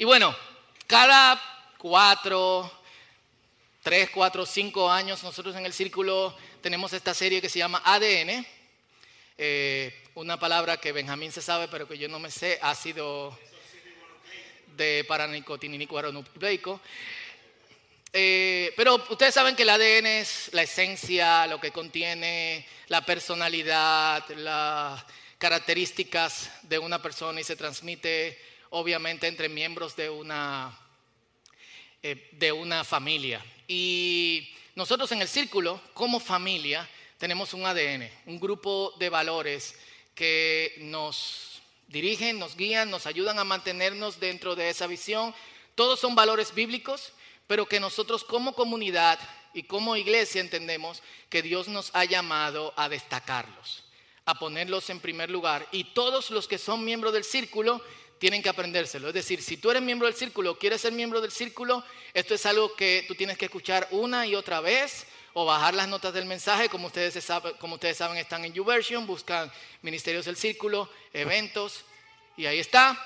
Y bueno, cada cuatro, tres, cuatro, cinco años nosotros en el círculo tenemos esta serie que se llama ADN. Eh, una palabra que Benjamín se sabe, pero que yo no me sé, ácido de paranicotininicuaronucleico. Eh, pero ustedes saben que el ADN es la esencia, lo que contiene la personalidad, las características de una persona y se transmite obviamente entre miembros de una, eh, de una familia. Y nosotros en el círculo, como familia, tenemos un ADN, un grupo de valores que nos dirigen, nos guían, nos ayudan a mantenernos dentro de esa visión. Todos son valores bíblicos pero que nosotros como comunidad y como iglesia entendemos que Dios nos ha llamado a destacarlos, a ponerlos en primer lugar. Y todos los que son miembros del círculo tienen que aprendérselo. Es decir, si tú eres miembro del círculo, quieres ser miembro del círculo, esto es algo que tú tienes que escuchar una y otra vez o bajar las notas del mensaje, como ustedes, saben, como ustedes saben están en YouVersion, buscan Ministerios del Círculo, eventos, y ahí está.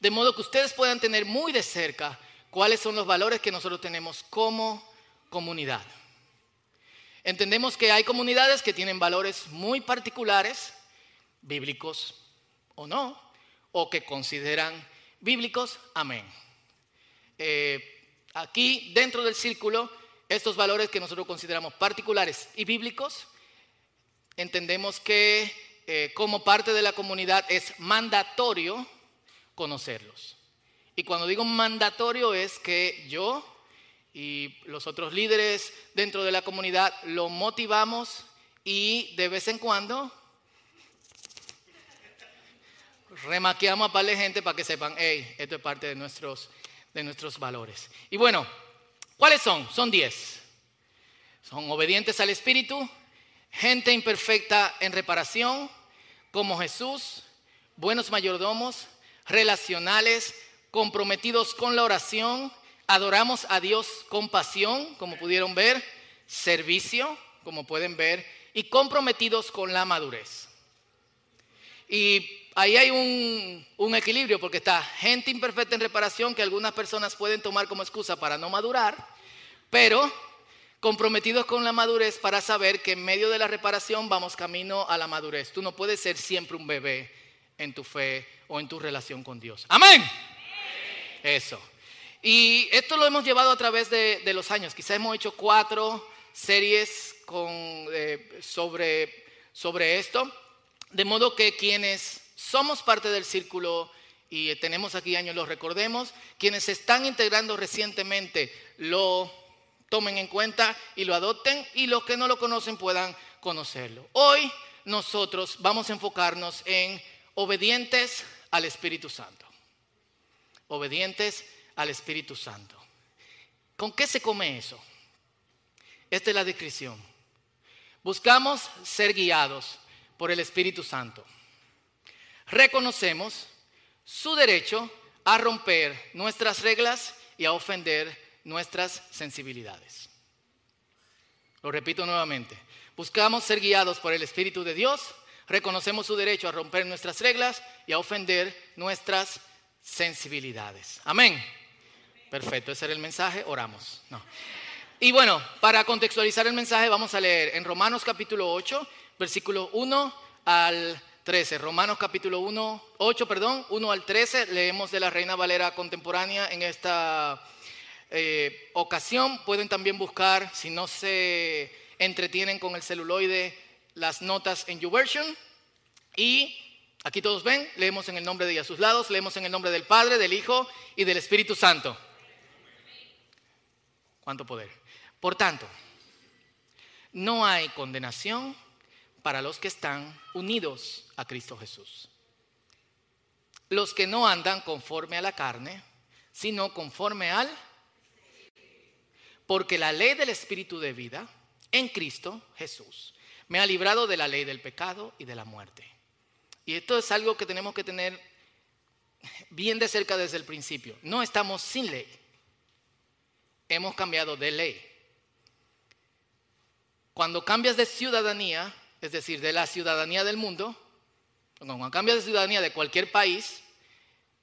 De modo que ustedes puedan tener muy de cerca cuáles son los valores que nosotros tenemos como comunidad. Entendemos que hay comunidades que tienen valores muy particulares, bíblicos o no, o que consideran bíblicos, amén. Eh, aquí, dentro del círculo, estos valores que nosotros consideramos particulares y bíblicos, entendemos que eh, como parte de la comunidad es mandatorio conocerlos. Y cuando digo mandatorio es que yo y los otros líderes dentro de la comunidad lo motivamos y de vez en cuando remaqueamos a par de gente para que sepan, hey, esto es parte de nuestros, de nuestros valores. Y bueno, ¿cuáles son? Son diez. Son obedientes al Espíritu, gente imperfecta en reparación, como Jesús, buenos mayordomos, relacionales, comprometidos con la oración, adoramos a Dios con pasión, como pudieron ver, servicio, como pueden ver, y comprometidos con la madurez. Y ahí hay un, equilibrio, porque está gente imperfecta en reparación que algunas personas pueden tomar como excusa para no madurar, pero comprometidos con la madurez para saber que en medio de la reparación vamos camino a la madurez. Tú no puedes ser siempre un bebé en tu fe o en tu relación con Dios. Amén. Eso. Y esto lo hemos llevado a través de, los años. Quizás hemos hecho cuatro series eh, sobre esto. De modo que quienes somos parte del círculo y tenemos aquí años, lo recordemos. Quienes se están integrando recientemente lo tomen en cuenta y lo adopten y los que no lo conocen puedan conocerlo. Hoy nosotros vamos a enfocarnos en obedientes al Espíritu Santo obedientes al Espíritu Santo. ¿Con qué se come eso? Esta es la descripción. Buscamos ser guiados por el Espíritu Santo. Reconocemos su derecho a romper nuestras reglas y a ofender nuestras sensibilidades. Lo repito nuevamente. Buscamos ser guiados por el Espíritu de Dios, reconocemos su derecho a romper nuestras reglas y a ofender nuestras sensibilidades. Amén. Perfecto, ese era el mensaje, oramos. Y bueno, para contextualizar el mensaje vamos a leer en Romanos capítulo 8, versículo 1 al 13. Romanos capítulo 1, 8, perdón, 1 al 13. Leemos de la Reina Valera contemporánea en esta eh, ocasión. Pueden también buscar, si no se entretienen con el celuloide, las notas en YouVersion. Y Aquí todos ven, leemos en el nombre de. A sus lados leemos en el nombre del Padre, del Hijo y del Espíritu Santo. ¿Cuánto poder? Por tanto, no hay condenación para los que están unidos a Cristo Jesús. Los que no andan conforme a la carne, sino conforme al... Porque la ley del Espíritu de vida en Cristo Jesús me ha librado de la ley del pecado y de la muerte. Y esto es algo que tenemos que tener bien de cerca desde el principio. No estamos sin ley. Hemos cambiado de ley. Cuando cambias de ciudadanía, es decir, de la ciudadanía del mundo, cuando cambias de ciudadanía de cualquier país,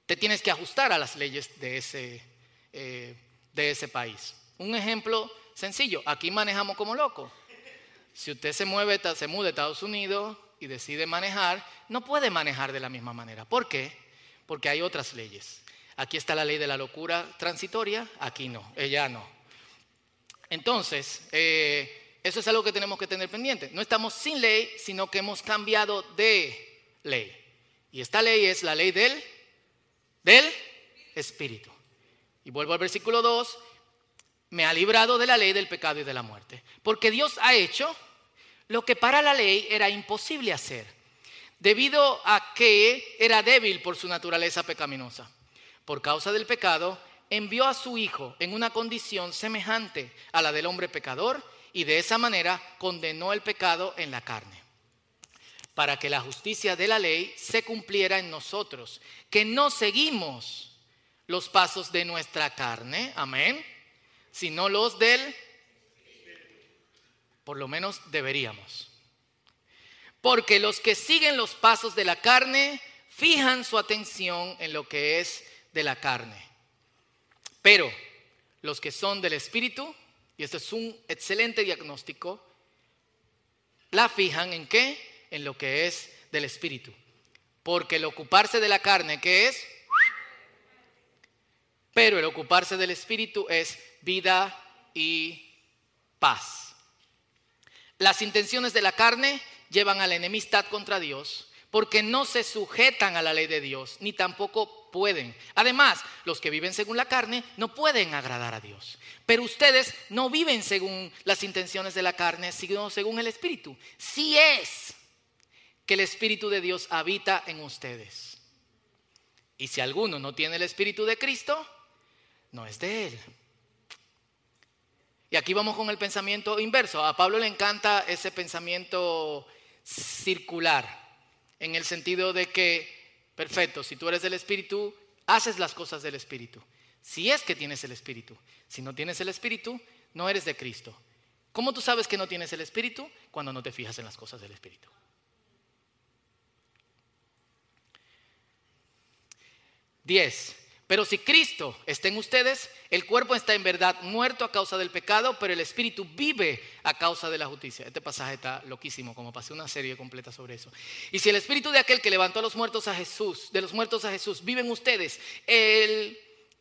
te tienes que ajustar a las leyes de ese, eh, de ese país. Un ejemplo sencillo, aquí manejamos como loco. Si usted se mueve, se muda a Estados Unidos y decide manejar, no puede manejar de la misma manera. ¿Por qué? Porque hay otras leyes. Aquí está la ley de la locura transitoria, aquí no, ella no. Entonces, eh, eso es algo que tenemos que tener pendiente. No estamos sin ley, sino que hemos cambiado de ley. Y esta ley es la ley del, del Espíritu. Y vuelvo al versículo 2, me ha librado de la ley del pecado y de la muerte. Porque Dios ha hecho lo que para la ley era imposible hacer, debido a que era débil por su naturaleza pecaminosa. Por causa del pecado, envió a su Hijo en una condición semejante a la del hombre pecador y de esa manera condenó el pecado en la carne, para que la justicia de la ley se cumpliera en nosotros, que no seguimos los pasos de nuestra carne, amén, sino los del, por lo menos deberíamos. Porque los que siguen los pasos de la carne fijan su atención en lo que es de la carne. Pero los que son del Espíritu, y este es un excelente diagnóstico, la fijan en qué? En lo que es del Espíritu. Porque el ocuparse de la carne, ¿qué es? Pero el ocuparse del Espíritu es vida y paz. Las intenciones de la carne llevan a la enemistad contra Dios porque no se sujetan a la ley de Dios, ni tampoco pueden. Además, los que viven según la carne no pueden agradar a Dios. Pero ustedes no viven según las intenciones de la carne, sino según el Espíritu. Si es que el Espíritu de Dios habita en ustedes. Y si alguno no tiene el Espíritu de Cristo, no es de Él. Y aquí vamos con el pensamiento inverso. A Pablo le encanta ese pensamiento circular, en el sentido de que, perfecto, si tú eres del Espíritu, haces las cosas del Espíritu. Si es que tienes el Espíritu. Si no tienes el Espíritu, no eres de Cristo. ¿Cómo tú sabes que no tienes el Espíritu? Cuando no te fijas en las cosas del Espíritu. Diez. Pero si Cristo está en ustedes, el cuerpo está en verdad muerto a causa del pecado, pero el espíritu vive a causa de la justicia. Este pasaje está loquísimo, como pasé una serie completa sobre eso. Y si el espíritu de aquel que levantó a los muertos a Jesús, de los muertos a Jesús, vive en ustedes, el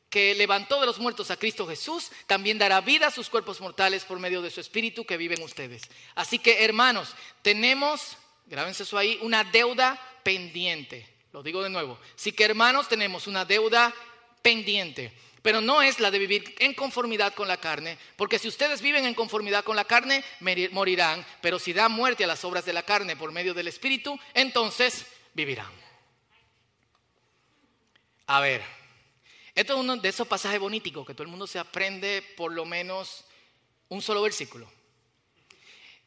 que levantó de los muertos a Cristo Jesús, también dará vida a sus cuerpos mortales por medio de su espíritu que vive en ustedes. Así que, hermanos, tenemos, grábense eso ahí, una deuda pendiente. Lo digo de nuevo. Así que, hermanos, tenemos una deuda pendiente. Pero no es la de vivir en conformidad con la carne, porque si ustedes viven en conformidad con la carne, morirán, pero si da muerte a las obras de la carne por medio del Espíritu, entonces vivirán. A ver, esto es uno de esos pasajes bonitos que todo el mundo se aprende por lo menos un solo versículo.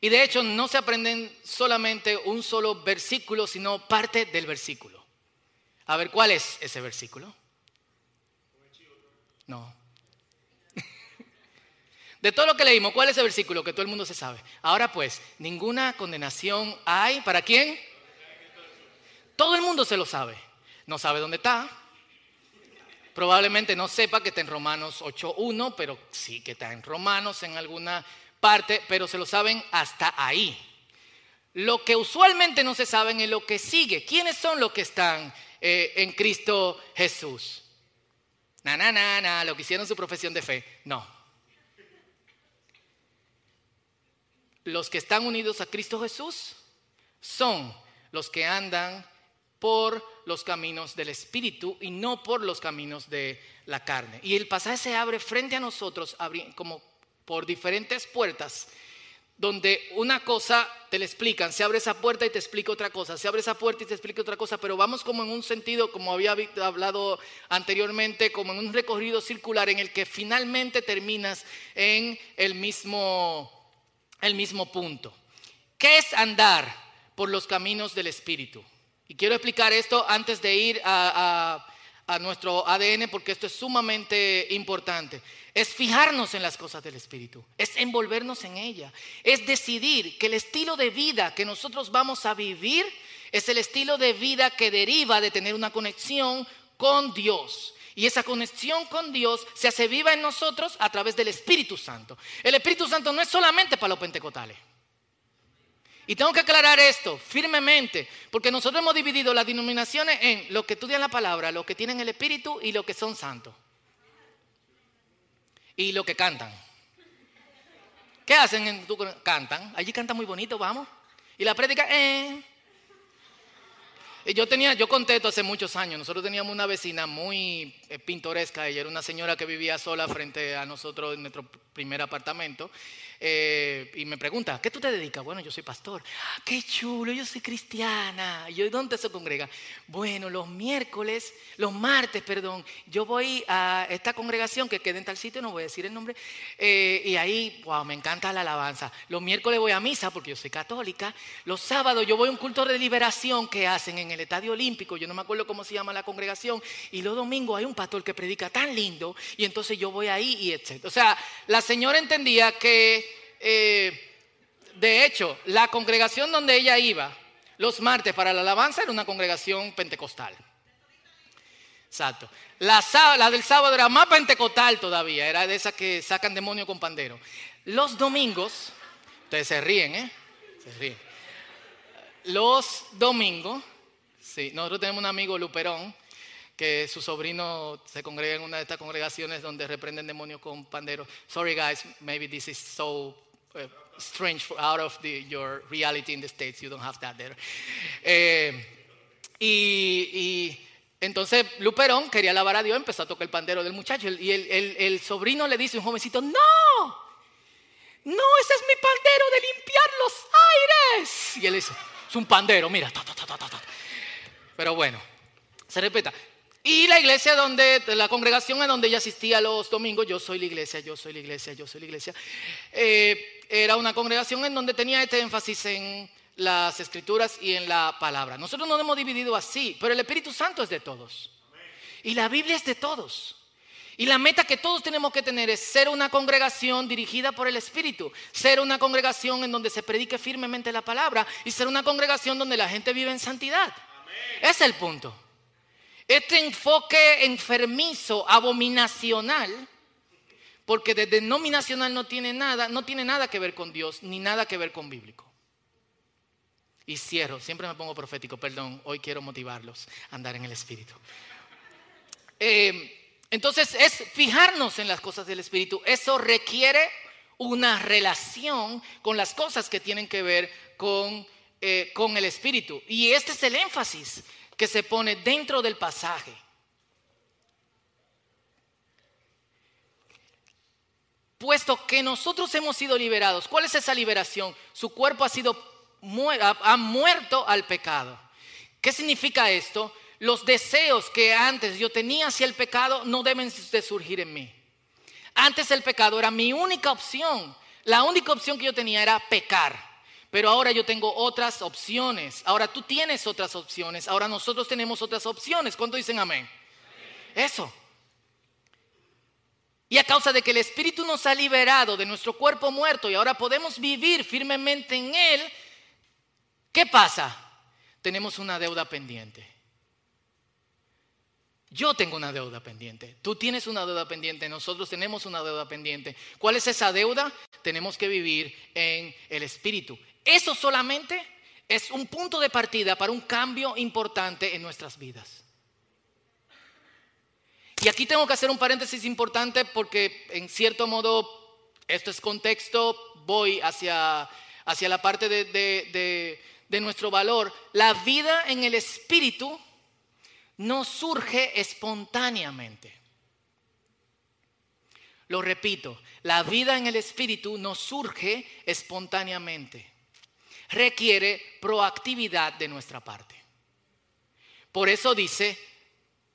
Y de hecho no se aprenden solamente un solo versículo, sino parte del versículo. A ver, ¿cuál es ese versículo? No. De todo lo que leímos, ¿cuál es el versículo que todo el mundo se sabe? Ahora pues, ninguna condenación hay. ¿Para quién? Todo el mundo se lo sabe. No sabe dónde está. Probablemente no sepa que está en Romanos 8.1, pero sí que está en Romanos en alguna parte, pero se lo saben hasta ahí. Lo que usualmente no se saben es lo que sigue. ¿Quiénes son los que están eh, en Cristo Jesús? Na, na, na, na, lo que hicieron su profesión de fe. No. Los que están unidos a Cristo Jesús son los que andan por los caminos del Espíritu y no por los caminos de la carne. Y el pasaje se abre frente a nosotros como por diferentes puertas donde una cosa te la explican, se abre esa puerta y te explica otra cosa, se abre esa puerta y te explica otra cosa, pero vamos como en un sentido, como había hablado anteriormente, como en un recorrido circular en el que finalmente terminas en el mismo, el mismo punto. ¿Qué es andar por los caminos del Espíritu? Y quiero explicar esto antes de ir a, a nuestro ADN porque esto es sumamente importante es fijarnos en las cosas del Espíritu, es envolvernos en ella, es decidir que el estilo de vida que nosotros vamos a vivir es el estilo de vida que deriva de tener una conexión con Dios. Y esa conexión con Dios se hace viva en nosotros a través del Espíritu Santo. El Espíritu Santo no es solamente para los pentecostales. Y tengo que aclarar esto firmemente, porque nosotros hemos dividido las denominaciones en lo que estudian la palabra, lo que tienen el Espíritu y lo que son santos. Y lo que cantan. ¿Qué hacen? Cantan. Allí cantan muy bonito, vamos. Y la prédica, eh. Yo tenía, yo conté esto hace muchos años. Nosotros teníamos una vecina muy eh, pintoresca. Ella era una señora que vivía sola frente a nosotros en nuestro primer apartamento. Eh, y me pregunta, ¿qué tú te dedicas? Bueno, yo soy pastor. Ah, qué chulo, yo soy cristiana. Yo, ¿Dónde se congrega? Bueno, los miércoles, los martes, perdón, yo voy a esta congregación que queda en tal sitio, no voy a decir el nombre, eh, y ahí, wow, me encanta la alabanza. Los miércoles voy a misa porque yo soy católica. Los sábados yo voy a un culto de liberación que hacen en el Estadio Olímpico, yo no me acuerdo cómo se llama la congregación, y los domingos hay un pastor que predica tan lindo, y entonces yo voy ahí y etc. O sea, la señora entendía que eh, de hecho, la congregación donde ella iba los martes para la alabanza era una congregación pentecostal. Exacto. La, del sábado era más pentecostal todavía, era de esas que sacan demonio con pandero. Los domingos, ustedes se ríen, ¿eh? Se ríen. Los domingos, sí, nosotros tenemos un amigo Luperón, que su sobrino se congrega en una de estas congregaciones donde reprenden demonios con pandero. Sorry guys, maybe this is so uh, strange out of the, your reality in the States. You don't have that there. Eh, y, entonces Luperón quería alabar a Dios, empezó a tocar el pandero del muchacho. Y el, el, sobrino le dice un jovencito, no, no, ese es mi pandero de limpiar los aires. Y él dice, es un pandero, mira. Pero bueno, se respeta. Y la iglesia donde, la congregación en donde ella asistía los domingos, yo soy la iglesia, yo soy la iglesia, yo soy la iglesia, eh, era una congregación en donde tenía este énfasis en las escrituras y en la palabra. Nosotros nos hemos dividido así, pero el Espíritu Santo es de todos. Y la Biblia es de todos. Y la meta que todos tenemos que tener es ser una congregación dirigida por el Espíritu, ser una congregación en donde se predique firmemente la palabra y ser una congregación donde la gente vive en santidad. Ese es el punto. Este enfoque enfermizo, abominacional, porque de denominacional no tiene nada, no tiene nada que ver con Dios, ni nada que ver con bíblico. Y cierro, siempre me pongo profético, perdón, hoy quiero motivarlos a andar en el Espíritu. Eh, entonces es fijarnos en las cosas del Espíritu. Eso requiere una relación con las cosas que tienen que ver con, eh, con el Espíritu. Y este es el énfasis que se pone dentro del pasaje. Puesto que nosotros hemos sido liberados, ¿cuál es esa liberación? Su cuerpo ha sido ha muerto al pecado. ¿Qué significa esto? Los deseos que antes yo tenía hacia el pecado no deben de surgir en mí. Antes el pecado era mi única opción. La única opción que yo tenía era pecar. Pero ahora yo tengo otras opciones. Ahora tú tienes otras opciones. Ahora nosotros tenemos otras opciones. ¿Cuánto dicen amén? Eso. Y a causa de que el Espíritu nos ha liberado de nuestro cuerpo muerto y ahora podemos vivir firmemente en Él, ¿qué pasa? Tenemos una deuda pendiente. Yo tengo una deuda pendiente, tú tienes una deuda pendiente, nosotros tenemos una deuda pendiente. ¿Cuál es esa deuda? Tenemos que vivir en el Espíritu. Eso solamente es un punto de partida para un cambio importante en nuestras vidas. Y aquí tengo que hacer un paréntesis importante porque en cierto modo esto es contexto, voy hacia, hacia la parte de, de nuestro valor. La vida en el Espíritu no surge espontáneamente. Lo repito, la vida en el Espíritu no surge espontáneamente requiere proactividad de nuestra parte. Por eso dice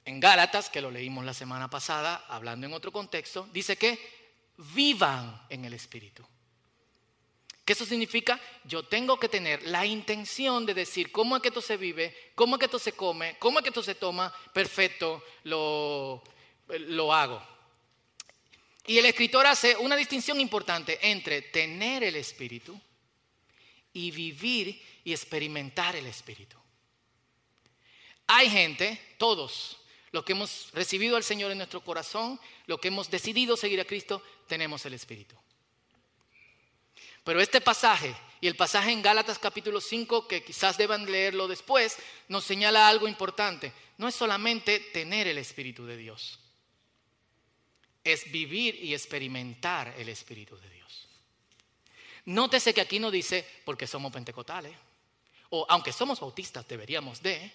en Gálatas, que lo leímos la semana pasada, hablando en otro contexto, dice que vivan en el Espíritu. ¿Qué eso significa? Yo tengo que tener la intención de decir cómo es que esto se vive, cómo es que esto se come, cómo es que esto se toma, perfecto, lo, lo hago. Y el escritor hace una distinción importante entre tener el Espíritu y vivir y experimentar el Espíritu. Hay gente, todos, los que hemos recibido al Señor en nuestro corazón, los que hemos decidido seguir a Cristo, tenemos el Espíritu. Pero este pasaje y el pasaje en Gálatas capítulo 5, que quizás deban leerlo después, nos señala algo importante. No es solamente tener el Espíritu de Dios, es vivir y experimentar el Espíritu de Dios. Nótese que aquí no dice porque somos pentecostales, o aunque somos bautistas deberíamos de,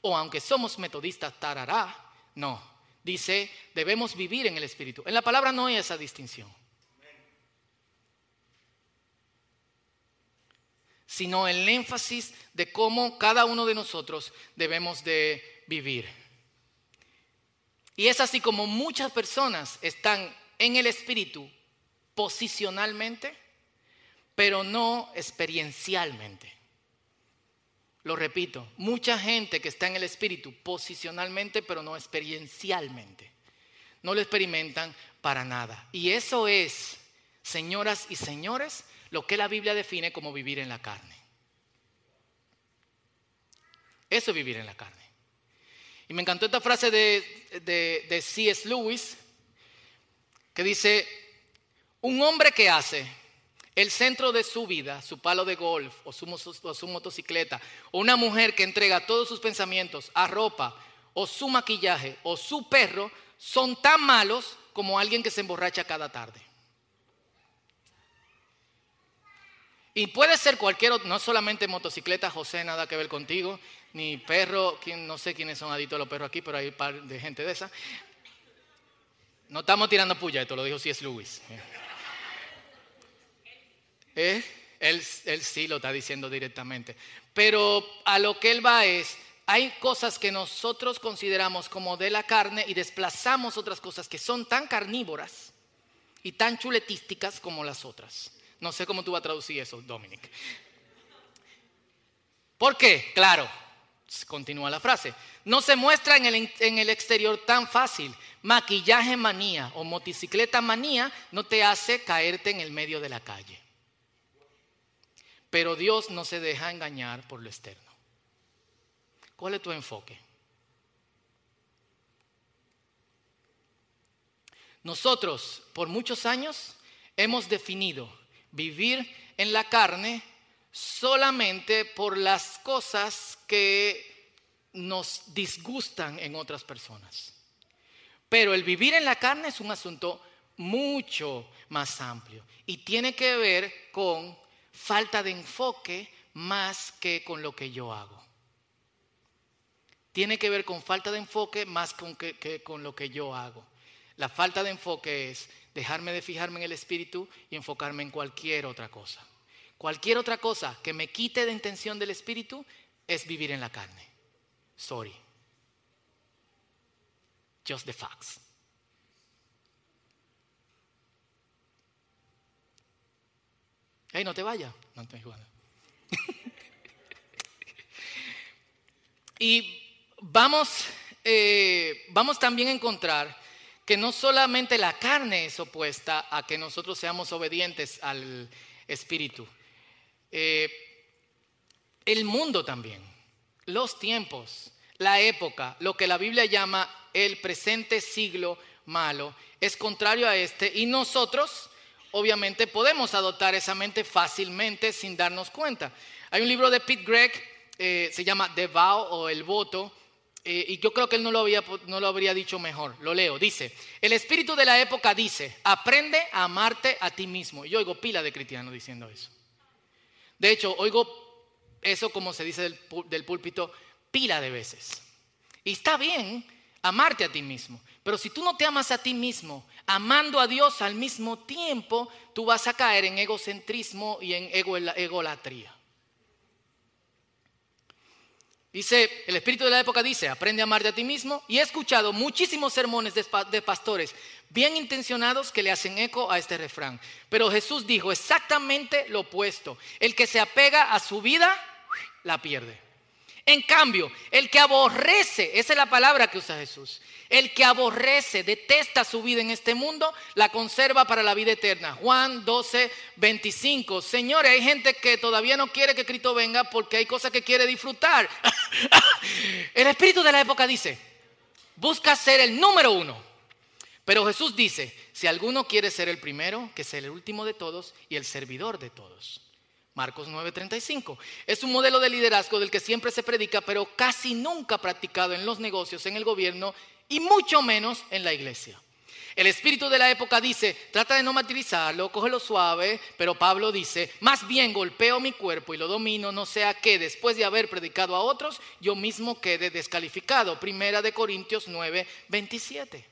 o aunque somos metodistas tarará, no, dice debemos vivir en el Espíritu. En la palabra no hay esa distinción. sino el énfasis de cómo cada uno de nosotros debemos de vivir. Y es así como muchas personas están en el espíritu posicionalmente, pero no experiencialmente. Lo repito, mucha gente que está en el espíritu posicionalmente, pero no experiencialmente. No lo experimentan para nada. Y eso es, señoras y señores, lo que la Biblia define como vivir en la carne. Eso es vivir en la carne. Y me encantó esta frase de, de, C.S. Lewis, que dice, un hombre que hace el centro de su vida, su palo de golf o su, motocicleta, o una mujer que entrega todos sus pensamientos a ropa, o su maquillaje, o su perro, son tan malos como alguien que se emborracha cada tarde. Y puede ser cualquier otro, no solamente motocicleta, José, nada que ver contigo, ni perro, no sé quiénes son adictos a los perros aquí, pero hay un par de gente de esa. No estamos tirando puya, esto lo dijo C.S. Lewis. ¿Eh? Él, sí lo está diciendo directamente. Pero a lo que él va es, hay cosas que nosotros consideramos como de la carne y desplazamos otras cosas que son tan carnívoras y tan chuletísticas como las otras. No sé cómo tú vas a traducir eso, Dominic. ¿Por qué? Claro, continúa la frase. No se muestra en el, en el exterior tan fácil. Maquillaje manía o motocicleta manía no te hace caerte en el medio de la calle. Pero Dios no se deja engañar por lo externo. ¿Cuál es tu enfoque? Nosotros, por muchos años, hemos definido vivir en la carne solamente por las cosas que nos disgustan en otras personas. Pero el vivir en la carne es un asunto mucho más amplio y tiene que ver con falta de enfoque más que con lo que yo hago. Tiene que ver con falta de enfoque más con que, con lo que yo hago. La falta de enfoque es dejarme de fijarme en el espíritu y enfocarme en cualquier otra cosa. Cualquier otra cosa que me quite de intención del espíritu es vivir en la carne. Sorry. Just the facts. Hey, no te vayas. No te y vamos, eh, vamos también a encontrar que no solamente la carne es opuesta a que nosotros seamos obedientes al Espíritu, eh, el mundo también, los tiempos, la época, lo que la Biblia llama el presente siglo malo, es contrario a este y nosotros obviamente podemos adoptar esa mente fácilmente sin darnos cuenta. Hay un libro de Pete Gregg, eh, se llama The Vow o El Voto, eh, y yo creo que él no lo, había, no lo habría dicho mejor. Lo leo. Dice, el espíritu de la época dice, aprende a amarte a ti mismo. Y yo oigo pila de cristianos diciendo eso. De hecho, oigo eso como se dice del, del púlpito pila de veces. Y está bien amarte a ti mismo. Pero si tú no te amas a ti mismo, amando a Dios al mismo tiempo, tú vas a caer en egocentrismo y en egolatría. Dice, el espíritu de la época dice, aprende a amarte a ti mismo. Y he escuchado muchísimos sermones de, pastores bien intencionados que le hacen eco a este refrán. Pero Jesús dijo exactamente lo opuesto. El que se apega a su vida, la pierde. En cambio, el que aborrece, esa es la palabra que usa Jesús, el que aborrece, detesta su vida en este mundo, la conserva para la vida eterna. Juan 12, 25. Señores, hay gente que todavía no quiere que Cristo venga porque hay cosas que quiere disfrutar. el espíritu de la época dice, busca ser el número uno. Pero Jesús dice, si alguno quiere ser el primero, que sea el último de todos y el servidor de todos. Marcos 9:35. Es un modelo de liderazgo del que siempre se predica, pero casi nunca practicado en los negocios, en el gobierno y mucho menos en la iglesia. El espíritu de la época dice, trata de no martirizarlo, cógelo suave, pero Pablo dice, más bien golpeo mi cuerpo y lo domino, no sea que después de haber predicado a otros, yo mismo quede descalificado. Primera de Corintios 9, 27.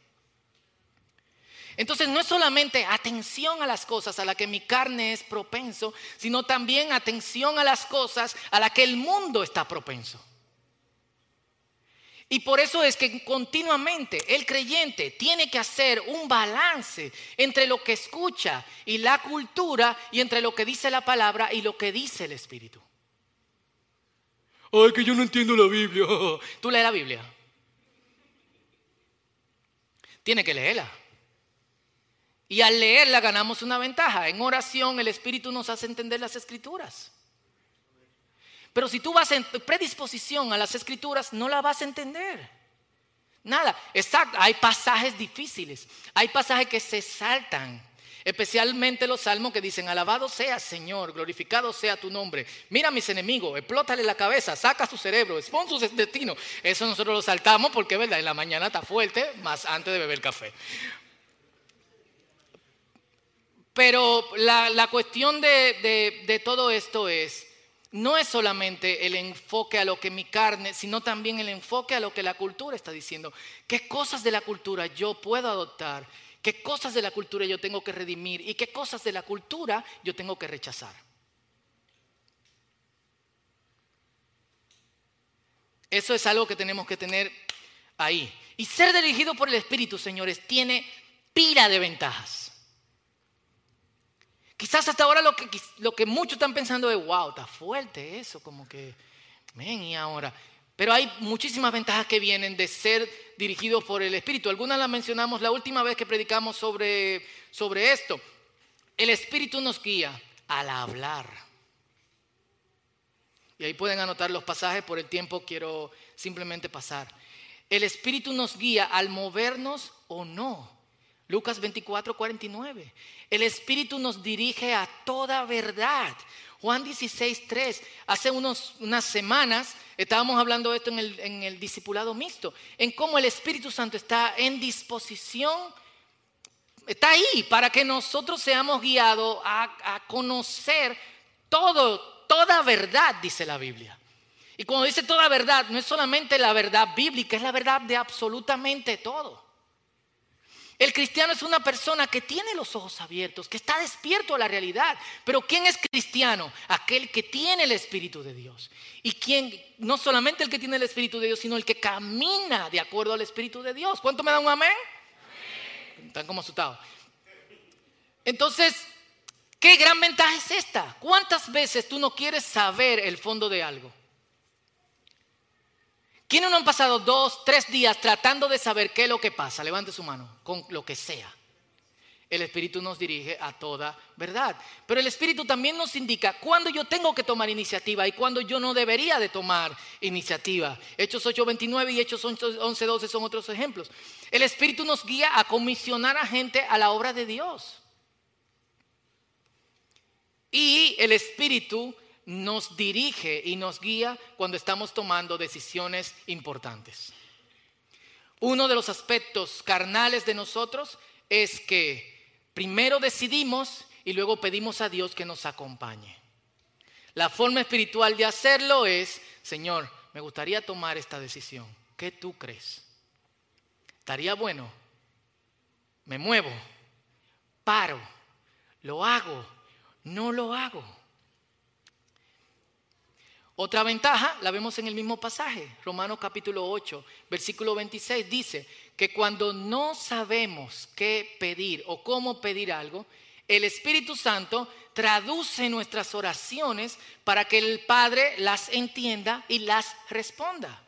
Entonces no es solamente atención a las cosas a las que mi carne es propenso, sino también atención a las cosas a las que el mundo está propenso. Y por eso es que continuamente el creyente tiene que hacer un balance entre lo que escucha y la cultura y entre lo que dice la palabra y lo que dice el Espíritu. Ay, que yo no entiendo la Biblia. Tú lees la Biblia. Tiene que leerla. Y al leerla ganamos una ventaja. En oración el Espíritu nos hace entender las escrituras. Pero si tú vas en predisposición a las escrituras, no la vas a entender. Nada, exacto. Hay pasajes difíciles, hay pasajes que se saltan. Especialmente los salmos que dicen, alabado sea Señor, glorificado sea tu nombre. Mira a mis enemigos, explótale la cabeza, saca su cerebro, expon su destino. Eso nosotros lo saltamos porque, ¿verdad? En la mañana está fuerte, más antes de beber café. Pero la, cuestión de, todo esto es, no es solamente el enfoque a lo que mi carne, sino también el enfoque a lo que la cultura está diciendo. ¿Qué cosas de la cultura yo puedo adoptar? ¿Qué cosas de la cultura yo tengo que redimir? ¿Y qué cosas de la cultura yo tengo que rechazar? Eso es algo que tenemos que tener ahí. Y ser dirigido por el Espíritu, señores, tiene pila de ventajas. Quizás hasta ahora lo que, muchos están pensando es, wow, está fuerte eso, como que, ven, y ahora. Pero hay muchísimas ventajas que vienen de ser dirigidos por el Espíritu. Algunas las mencionamos la última vez que predicamos sobre esto. El Espíritu nos guía al hablar. Y ahí pueden anotar los pasajes, por el tiempo quiero simplemente pasar. El Espíritu nos guía al movernos o no. Lucas 24, 49. El Espíritu nos dirige a toda verdad. Juan 16, 3. Hace unos, unas semanas estábamos hablando de esto en el, en el discipulado mixto, en cómo el Espíritu Santo está en disposición, está ahí para que nosotros seamos guiados a, a conocer todo, toda verdad, dice la Biblia. Y cuando dice toda verdad, no es solamente la verdad bíblica, es la verdad de absolutamente todo. El cristiano es una persona que tiene los ojos abiertos, que está despierto a la realidad. Pero ¿quién es cristiano? Aquel que tiene el Espíritu de Dios. Y quién, no solamente el que tiene el Espíritu de Dios, sino el que camina de acuerdo al Espíritu de Dios. ¿Cuánto me da un amén? Están como asustados. Entonces, ¿qué gran ventaja es esta? ¿Cuántas veces tú no quieres saber el fondo de algo? ¿Quiénes no han pasado dos, tres días tratando de saber qué es lo que pasa? Levante su mano, con lo que sea. El Espíritu nos dirige a toda verdad. Pero el Espíritu también nos indica cuándo yo tengo que tomar iniciativa y cuándo yo no debería de tomar iniciativa. Hechos 8:29 y Hechos 11:12 son otros ejemplos. El Espíritu nos guía a comisionar a gente a la obra de Dios. Y el Espíritu nos dirige y nos guía cuando estamos tomando decisiones importantes. Uno de los aspectos carnales de nosotros es que primero decidimos y luego pedimos a Dios que nos acompañe. La forma espiritual de hacerlo es, Señor, me gustaría tomar esta decisión. ¿Qué tú crees? ¿Estaría bueno? Me muevo, paro, lo hago, no lo hago. Otra ventaja la vemos en el mismo pasaje, Romanos capítulo 8, versículo 26, dice que cuando no sabemos qué pedir o cómo pedir algo, el Espíritu Santo traduce nuestras oraciones para que el Padre las entienda y las responda.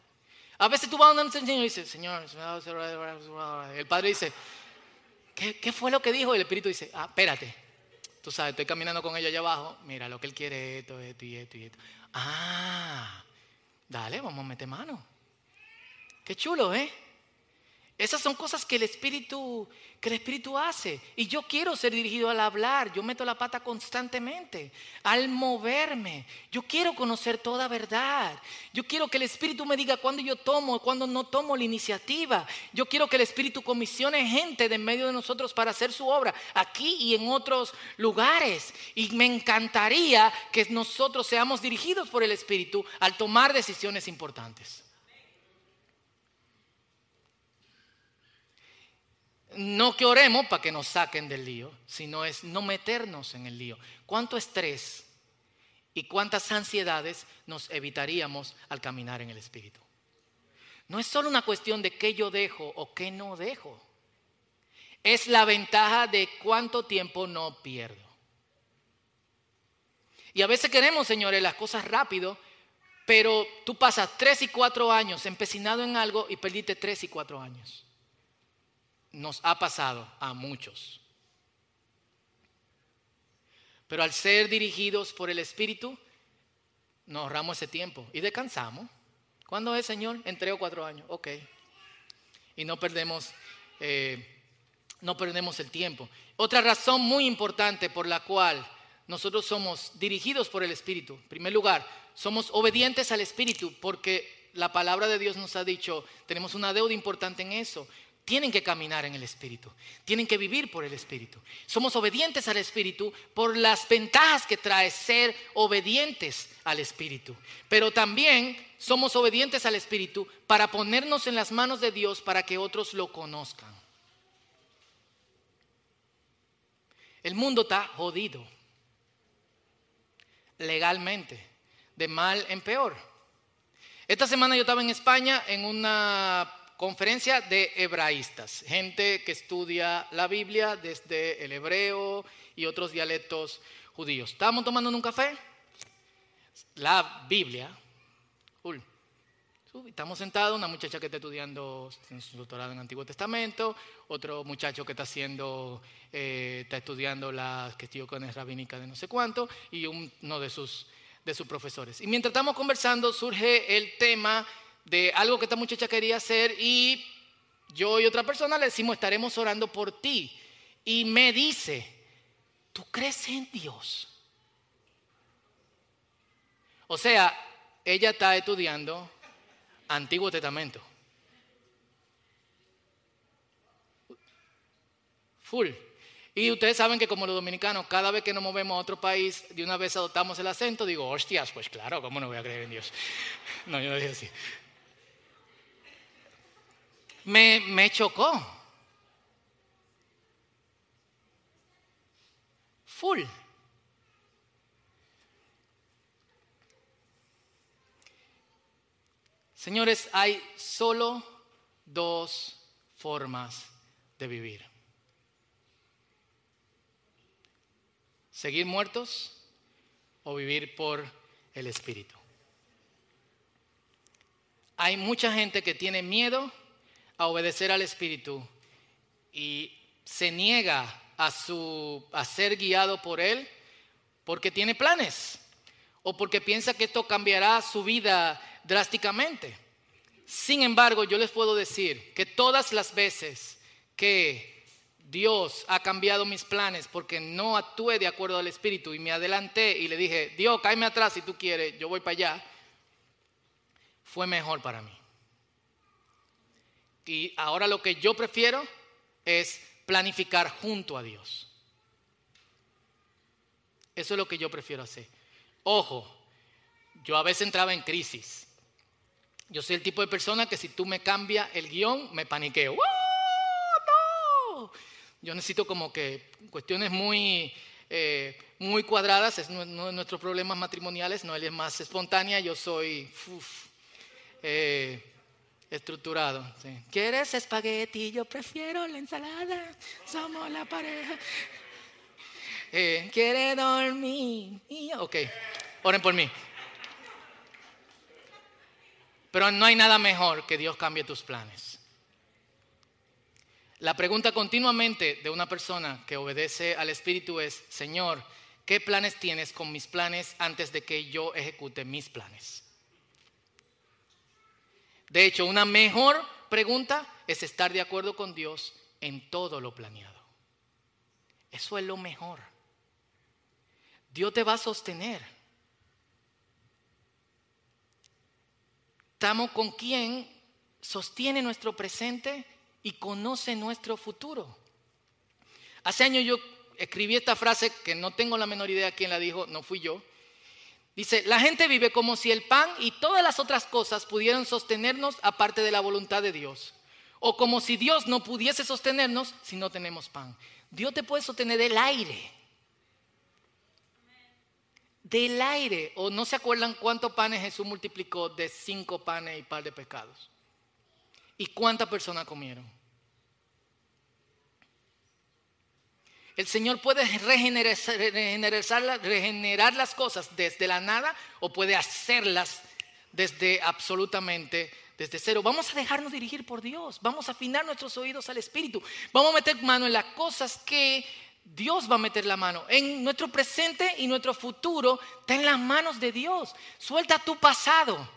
A veces tú vas a donde el Señor y dices, Señor, el Padre dice, ¿qué, ¿qué, fue lo que dijo? Y el Espíritu dice, ah, espérate, tú sabes, estoy caminando con ella allá abajo, mira, lo que Él quiere es esto, esto y esto y esto. Ah, dale, vamos a meter mano. Qué chulo, ¿eh? Esas son cosas que el Espíritu, que el Espíritu hace. Y yo quiero ser dirigido al hablar. Yo meto la pata constantemente. Al moverme. Yo quiero conocer toda verdad. Yo quiero que el Espíritu me diga cuándo yo tomo, cuándo no tomo la iniciativa. Yo quiero que el Espíritu comisione gente de en medio de nosotros para hacer su obra aquí y en otros lugares. Y me encantaría que nosotros seamos dirigidos por el Espíritu al tomar decisiones importantes. No que oremos para que nos saquen del lío, sino es no meternos en el lío. ¿Cuánto estrés y cuántas ansiedades nos evitaríamos al caminar en el Espíritu? No es solo una cuestión de qué yo dejo o qué no dejo. Es la ventaja de cuánto tiempo no pierdo. Y a veces queremos, señores, las cosas rápido, pero tú pasas tres y cuatro años empecinado en algo y perdiste tres y cuatro años nos ha pasado a muchos. Pero al ser dirigidos por el Espíritu, nos ahorramos ese tiempo y descansamos. ¿Cuándo es, Señor? En tres o cuatro años. Ok. Y no perdemos, eh, no perdemos el tiempo. Otra razón muy importante por la cual nosotros somos dirigidos por el Espíritu. En primer lugar, somos obedientes al Espíritu porque la palabra de Dios nos ha dicho, tenemos una deuda importante en eso tienen que caminar en el Espíritu, tienen que vivir por el Espíritu. Somos obedientes al Espíritu por las ventajas que trae ser obedientes al Espíritu. Pero también somos obedientes al Espíritu para ponernos en las manos de Dios para que otros lo conozcan. El mundo está jodido legalmente, de mal en peor. Esta semana yo estaba en España en una conferencia de hebraístas, gente que estudia la Biblia desde el hebreo y otros dialectos judíos. Estábamos tomando un café, la Biblia, Estamos sentados, una muchacha que está estudiando su doctorado en Antiguo Testamento, otro muchacho que está haciendo, eh, está estudiando las cuestiones rabínicas de no sé cuánto, y uno de sus, de sus profesores. Y mientras estamos conversando, surge el tema de algo que esta muchacha quería hacer y yo y otra persona le decimos, estaremos orando por ti. Y me dice, ¿tú crees en Dios? O sea, ella está estudiando Antiguo Testamento. Full. Y ustedes saben que como los dominicanos, cada vez que nos movemos a otro país, de una vez adoptamos el acento, digo, hostias, pues claro, ¿cómo no voy a creer en Dios? No, yo no dije así me, chocó. Full. Señores, hay solo dos formas de vivir. Seguir muertos o vivir por el Espíritu. Hay mucha gente que tiene miedo a obedecer al Espíritu y se niega a, su, a ser guiado por Él porque tiene planes o porque piensa que esto cambiará su vida drásticamente. Sin embargo, yo les puedo decir que todas las veces que Dios ha cambiado mis planes porque no actué de acuerdo al Espíritu y me adelanté y le dije, Dios, cáeme atrás si tú quieres, yo voy para allá, fue mejor para mí. Y ahora lo que yo prefiero es planificar junto a Dios. Eso es lo que yo prefiero hacer. Ojo, yo a veces entraba en crisis. Yo soy el tipo de persona que si tú me cambias el guion, me paniqueo. ¡No! Yo necesito como que cuestiones muy, eh, muy cuadradas, es uno de nuestros problemas matrimoniales, no él es más espontánea, yo soy... Eh, estructurado. ¿Quieres espagueti? Yo prefiero la ensalada. Somos la pareja. Eh, ¿Quiere dormir? Ok, oren por mí. Pero no hay nada mejor que Dios cambie tus planes. La pregunta continuamente de una persona que obedece al Espíritu es, Señor, ¿qué planes tienes con mis planes antes de que yo ejecute mis planes? De hecho, una mejor pregunta es estar de acuerdo con Dios en todo lo planeado. Eso es lo mejor. Dios te va a sostener. Estamos con quien sostiene nuestro presente y conoce nuestro futuro. Hace años yo escribí esta frase que no tengo la menor idea quién la dijo, no fui yo. Dice, la gente vive como si el pan y todas las otras cosas pudieran sostenernos aparte de la voluntad de Dios. O como si Dios no pudiese sostenernos si no tenemos pan. Dios te puede sostener del aire. Del aire. O no se acuerdan cuántos panes Jesús multiplicó de cinco panes y par de pecados. ¿Y cuántas personas comieron? El Señor puede regenerar, las cosas desde la nada o puede hacerlas desde absolutamente desde cero. Vamos a dejarnos dirigir por Dios. Vamos a afinar nuestros oídos al Espíritu. Vamos a meter mano en las cosas que Dios va a meter la mano. En nuestro presente y nuestro futuro está en las manos de Dios. Suelta tu pasado.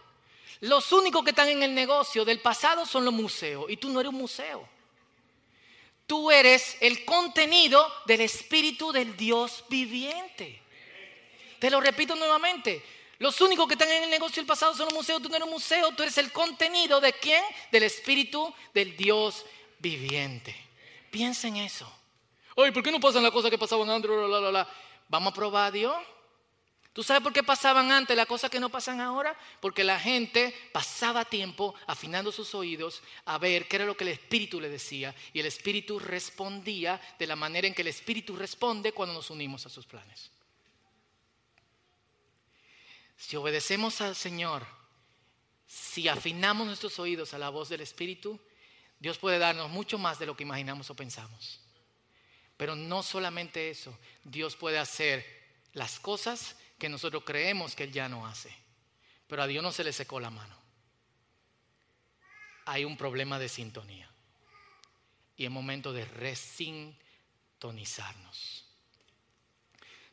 Los únicos que están en el negocio del pasado son los museos. Y tú no eres un museo. Tú eres el contenido del Espíritu del Dios viviente. Te lo repito nuevamente. Los únicos que están en el negocio del pasado son los museos. Tú no eres un museo, tú eres el contenido de quién? Del Espíritu del Dios viviente. Piensa en eso. Oye, ¿por qué no pasan las cosas que pasaban antes? Vamos a probar a Dios. ¿Tú sabes por qué pasaban antes las cosas que no pasan ahora? Porque la gente pasaba tiempo afinando sus oídos a ver qué era lo que el Espíritu le decía y el Espíritu respondía de la manera en que el Espíritu responde cuando nos unimos a sus planes. Si obedecemos al Señor, si afinamos nuestros oídos a la voz del Espíritu, Dios puede darnos mucho más de lo que imaginamos o pensamos. Pero no solamente eso, Dios puede hacer las cosas que nosotros creemos que Él ya no hace. Pero a Dios no se le secó la mano. Hay un problema de sintonía. Y es momento de resintonizarnos.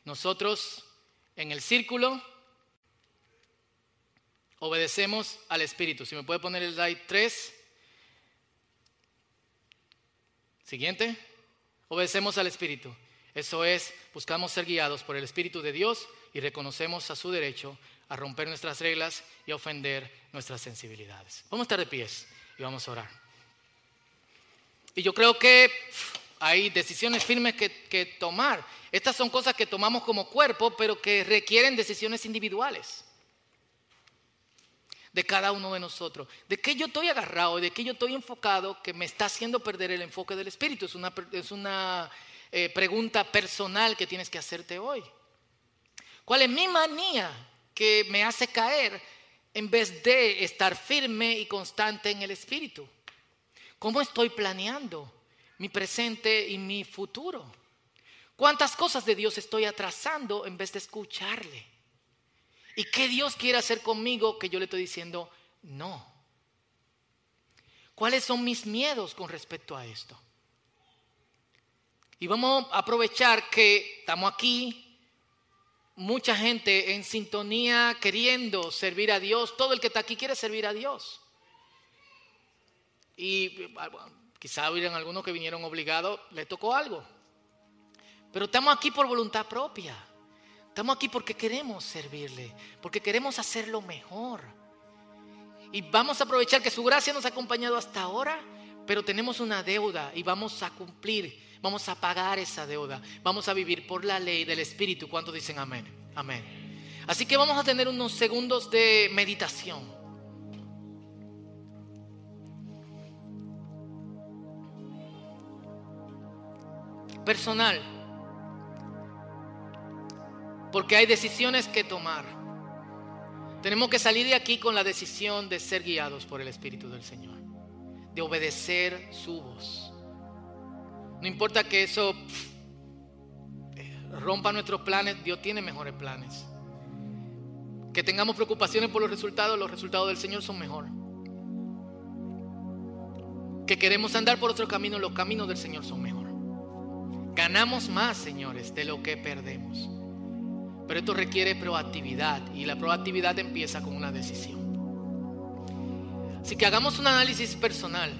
Nosotros en el círculo obedecemos al Espíritu. Si me puede poner el slide 3. Siguiente. Obedecemos al Espíritu. Eso es, buscamos ser guiados por el Espíritu de Dios y reconocemos a su derecho a romper nuestras reglas y a ofender nuestras sensibilidades. Vamos a estar de pies y vamos a orar. Y yo creo que hay decisiones firmes que, tomar. Estas son cosas que tomamos como cuerpo, pero que requieren decisiones individuales de cada uno de nosotros. ¿De qué yo estoy agarrado? ¿De qué yo estoy enfocado que me está haciendo perder el enfoque del Espíritu? Es una, es una eh, pregunta personal que tienes que hacerte hoy. ¿Cuál es mi manía que me hace caer en vez de estar firme y constante en el Espíritu? ¿Cómo estoy planeando mi presente y mi futuro? ¿Cuántas cosas de Dios estoy atrasando en vez de escucharle? ¿Y qué Dios quiere hacer conmigo que yo le estoy diciendo no? ¿Cuáles son mis miedos con respecto a esto? Y vamos a aprovechar que estamos aquí mucha gente en sintonía queriendo servir a Dios. Todo el que está aquí quiere servir a Dios. Y quizá hubieran algunos que vinieron obligados, le tocó algo. Pero estamos aquí por voluntad propia. Estamos aquí porque queremos servirle, porque queremos hacerlo mejor. Y vamos a aprovechar que su gracia nos ha acompañado hasta ahora, pero tenemos una deuda y vamos a cumplir Vamos a pagar esa deuda. Vamos a vivir por la ley del Espíritu. ¿Cuántos dicen amén? Amén. Así que vamos a tener unos segundos de meditación. Personal. Porque hay decisiones que tomar. Tenemos que salir de aquí con la decisión de ser guiados por el Espíritu del Señor. De obedecer su voz. No importa que eso rompa nuestros planes, Dios tiene mejores planes. Que tengamos preocupaciones por los resultados, los resultados del Señor son mejor. Que queremos andar por otro camino, los caminos del Señor son mejor. Ganamos más, señores, de lo que perdemos. Pero esto requiere proactividad y la proactividad empieza con una decisión. Así que hagamos un análisis personal.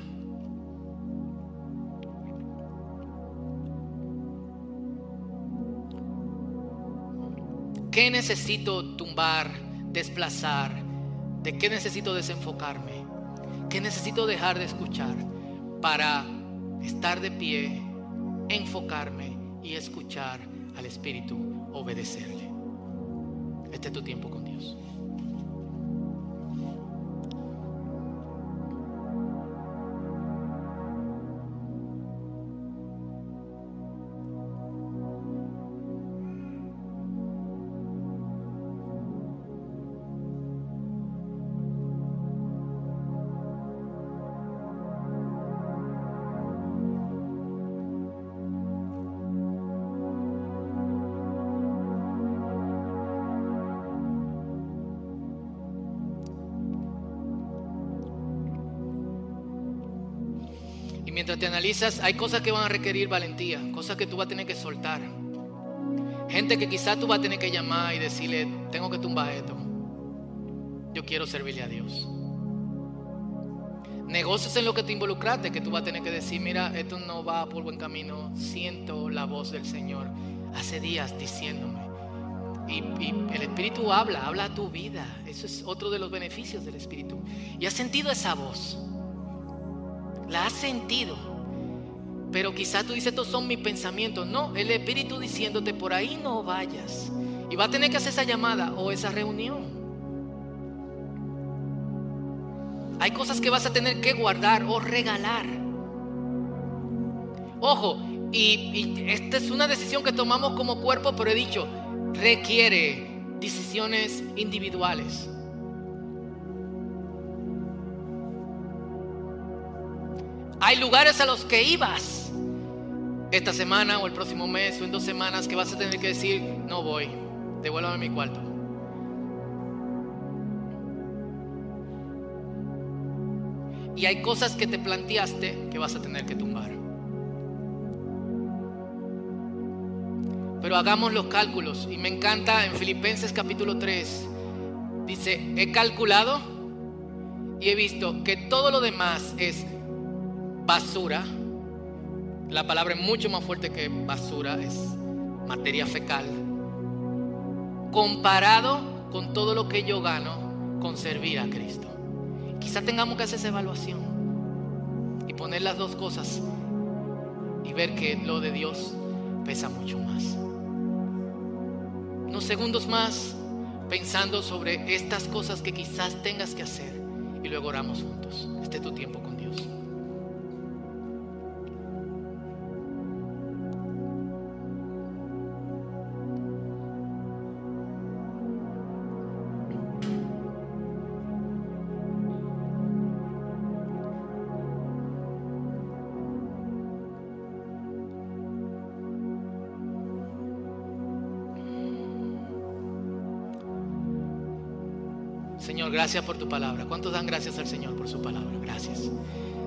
¿Qué necesito tumbar, desplazar? ¿De qué necesito desenfocarme? ¿Qué necesito dejar de escuchar para estar de pie, enfocarme y escuchar al Espíritu, obedecerle? Este es tu tiempo con Dios. Te analizas, hay cosas que van a requerir valentía, cosas que tú vas a tener que soltar. Gente que quizás tú vas a tener que llamar y decirle, tengo que tumbar esto. Yo quiero servirle a Dios. Negocios en lo que te involucraste, que tú vas a tener que decir, mira, esto no va por buen camino. Siento la voz del Señor hace días diciéndome. Y, y, el Espíritu habla, habla a tu vida. Eso es otro de los beneficios del Espíritu. Y has sentido esa voz la has sentido. Pero quizás tú dices, estos son mis pensamientos. No, el Espíritu diciéndote, por ahí no vayas. Y va a tener que hacer esa llamada o esa reunión. Hay cosas que vas a tener que guardar o regalar. Ojo, y, y esta es una decisión que tomamos como cuerpo, pero he dicho, requiere decisiones individuales. Hay lugares a los que ibas esta semana o el próximo mes o en dos semanas que vas a tener que decir, no voy, devuélvame mi cuarto. Y hay cosas que te planteaste que vas a tener que tumbar. Pero hagamos los cálculos. Y me encanta en Filipenses capítulo 3. Dice, he calculado y he visto que todo lo demás es basura, la palabra es mucho más fuerte que basura, es materia fecal, comparado con todo lo que yo gano con servir a Cristo. Quizá tengamos que hacer esa evaluación y poner las dos cosas y ver que lo de Dios pesa mucho más. Unos segundos más pensando sobre estas cosas que quizás tengas que hacer y luego oramos juntos. Este es tu tiempo con Dios. Gracias por tu palabra. ¿Cuántos dan gracias al Señor por su palabra? Gracias.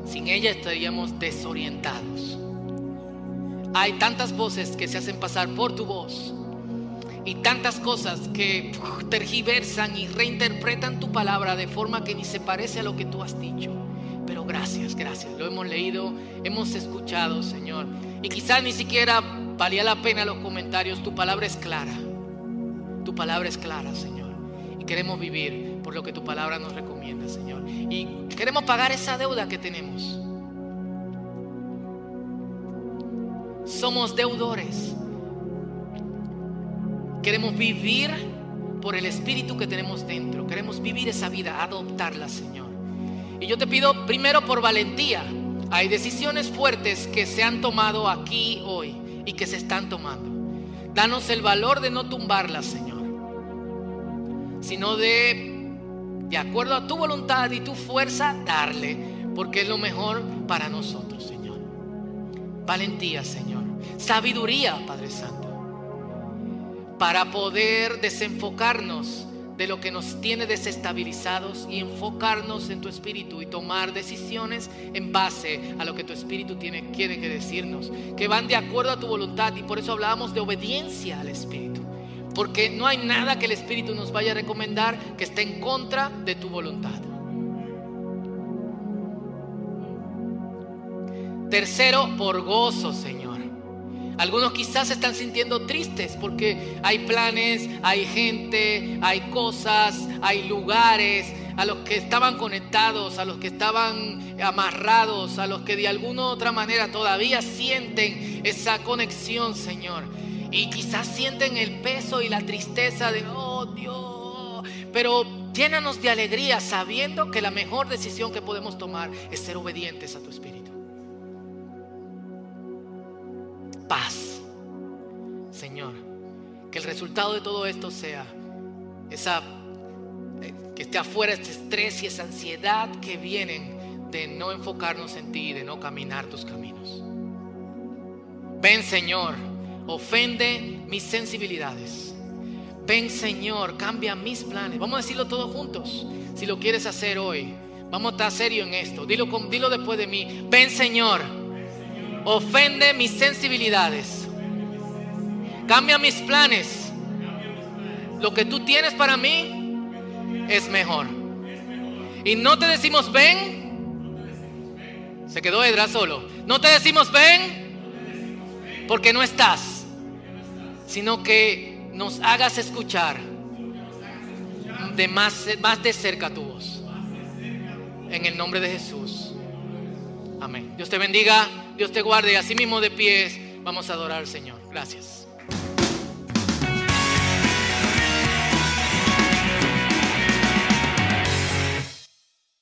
Sin ella estaríamos desorientados. Hay tantas voces que se hacen pasar por tu voz y tantas cosas que tergiversan y reinterpretan tu palabra de forma que ni se parece a lo que tú has dicho. Pero gracias, gracias. Lo hemos leído, hemos escuchado, Señor. Y quizás ni siquiera valía la pena los comentarios. Tu palabra es clara. Tu palabra es clara, Señor. Queremos vivir por lo que tu palabra nos recomienda, Señor. Y queremos pagar esa deuda que tenemos. Somos deudores. Queremos vivir por el espíritu que tenemos dentro. Queremos vivir esa vida, adoptarla, Señor. Y yo te pido primero por valentía. Hay decisiones fuertes que se han tomado aquí hoy y que se están tomando. Danos el valor de no tumbarlas, Señor, sino de de acuerdo a tu voluntad y tu fuerza, darle, porque es lo mejor para nosotros, Señor. Valentía, Señor. Sabiduría, Padre Santo, para poder desenfocarnos de lo que nos tiene desestabilizados y enfocarnos en tu espíritu y tomar decisiones en base a lo que tu espíritu tiene, quiere que decirnos, que van de acuerdo a tu voluntad y por eso hablábamos de obediencia al espíritu. Porque no hay nada que el Espíritu nos vaya a recomendar que esté en contra de tu voluntad. Tercero, por gozo, Señor. Algunos quizás se están sintiendo tristes porque hay planes, hay gente, hay cosas, hay lugares a los que estaban conectados, a los que estaban amarrados, a los que de alguna u otra manera todavía sienten esa conexión, Señor. Y quizás sienten el peso y la tristeza de, oh Dios, pero llénanos de alegría sabiendo que la mejor decisión que podemos tomar es ser obedientes a tu Espíritu. Paz, Señor, que el resultado de todo esto sea esa que esté afuera este estrés y esa ansiedad que vienen de no enfocarnos en ti, de no caminar tus caminos. Ven Señor, ofende mis sensibilidades. Ven Señor, cambia mis planes. Vamos a decirlo todos juntos, si lo quieres hacer hoy. Vamos a estar serio en esto. Dilo, dilo después de mí. Ven Señor, ofende mis sensibilidades. Cambia mis planes. Lo que tú tienes para mí es mejor. Y no te decimos ven. Se quedó Edra solo. No te decimos ven porque no estás, sino que nos hagas escuchar de más, más de cerca tu voz. En el nombre de Jesús. Amén. Dios te bendiga, Dios te guarde. Y así mismo de pies vamos a adorar al Señor. Gracias.